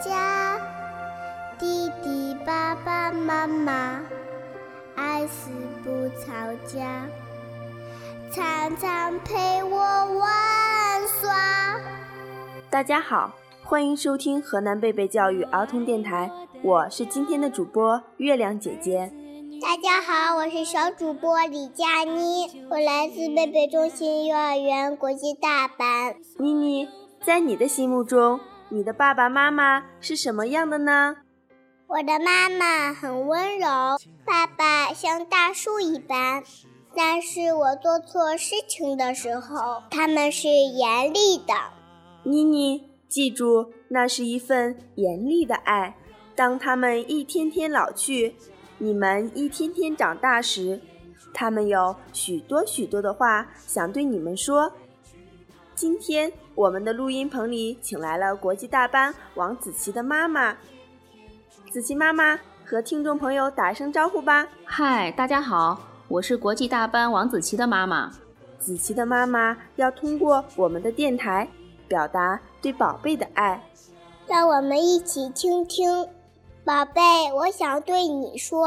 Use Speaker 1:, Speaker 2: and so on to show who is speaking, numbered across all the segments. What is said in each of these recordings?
Speaker 1: 家，弟弟爸爸妈妈爱死不吵架，常常陪我玩耍。
Speaker 2: 大家好，欢迎收听河南贝贝教育儿童电台，我是今天的主播月亮姐姐。
Speaker 1: 大家好，我是小主播李佳妮，我来自贝贝中心幼儿园国际大班。
Speaker 2: 妮妮，在你的心目中，你的爸爸妈妈是什么样的呢？
Speaker 1: 我的妈妈很温柔，爸爸像大树一般，但是我做错事情的时候，他们是严厉的。
Speaker 2: 妮妮，记住，那是一份严厉的爱。当他们一天天老去。你们一天天长大时，他们有许多许多的话想对你们说。今天我们的录音棚里请来了国际大班王子琪的妈妈。子琪妈妈和听众朋友打声招呼吧。
Speaker 3: 嗨，大家好，我是国际大班王子琪的妈妈。
Speaker 2: 子琪的妈妈要通过我们的电台表达对宝贝的爱，
Speaker 1: 让我们一起听听。宝贝，我想对你说，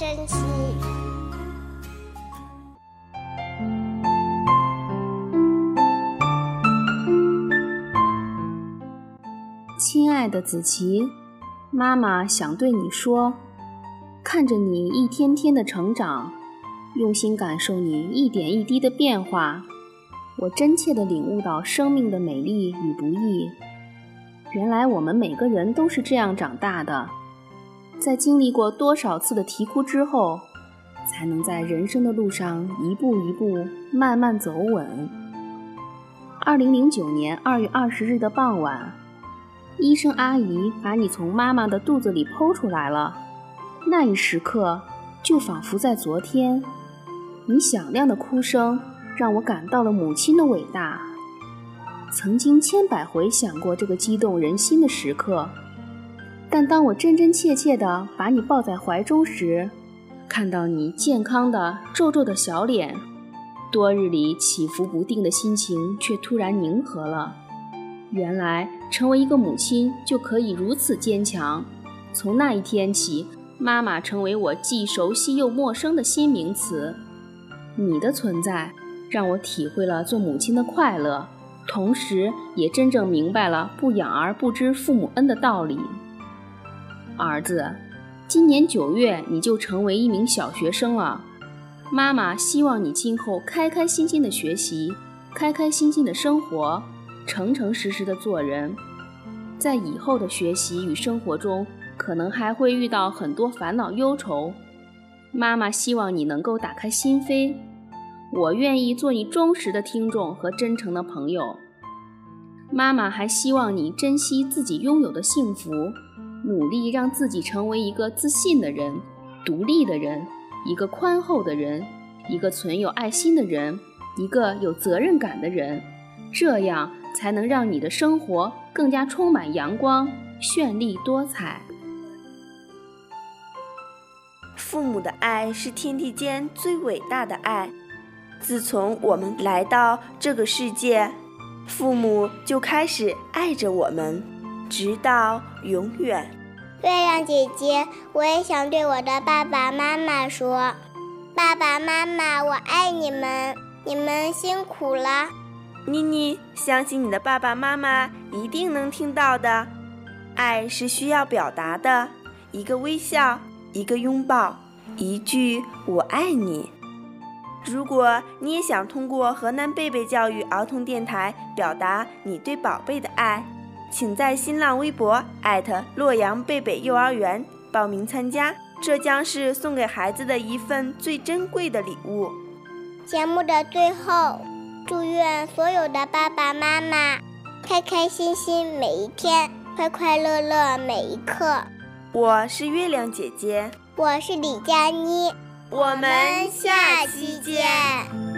Speaker 3: 亲爱的子琪，妈妈想对你说：看着你一天天的成长，用心感受你一点一滴的变化，我真切地领悟到生命的美丽与不易。原来我们每个人都是这样长大的，在经历过多少次的啼哭之后，才能在人生的路上一步一步慢慢走稳。二零零九年二月二十日的傍晚。医生阿姨把你从妈妈的肚子里剖出来了，那一时刻就仿佛在昨天。你响亮的哭声让我感到了母亲的伟大。曾经千百回想过这个激动人心的时刻，但当我真真切切地把你抱在怀中时，看到你健康的皱皱的小脸，多日里起伏不定的心情却突然宁和了。原来成为一个母亲就可以如此坚强。从那一天起，妈妈成为我既熟悉又陌生的新名词。你的存在让我体会了做母亲的快乐，同时也真正明白了不养儿不知父母恩的道理。儿子，今年九月你就成为一名小学生了。妈妈希望你今后开开心心的学习，开开心心的生活。诚诚实实的做人，在以后的学习与生活中，可能还会遇到很多烦恼忧愁。妈妈希望你能够打开心扉，我愿意做你忠实的听众和真诚的朋友。妈妈还希望你珍惜自己拥有的幸福，努力让自己成为一个自信的人、独立的人、一个宽厚的人、一个存有爱心的人、一个有责任感的人，这样。才能让你的生活更加充满阳光、绚丽多彩。
Speaker 2: 父母的爱是天地间最伟大的爱。自从我们来到这个世界，父母就开始爱着我们，直到永远。
Speaker 1: 月亮姐姐，我也想对我的爸爸妈妈说：“爸爸妈妈，我爱你们，你们辛苦了。”
Speaker 2: 妮妮，相信你的爸爸妈妈一定能听到的。爱是需要表达的，一个微笑，一个拥抱，一句“我爱你”。如果你也想通过河南贝贝教育儿童电台表达你对宝贝的爱，请在新浪微博洛阳贝贝幼儿园报名参加，这将是送给孩子的一份最珍贵的礼物。
Speaker 1: 节目的最后，祝愿所有的爸爸妈妈开开心心每一天，快快乐乐每一刻。
Speaker 2: 我是月亮姐姐，
Speaker 1: 我是李佳妮。
Speaker 2: 我们下期见。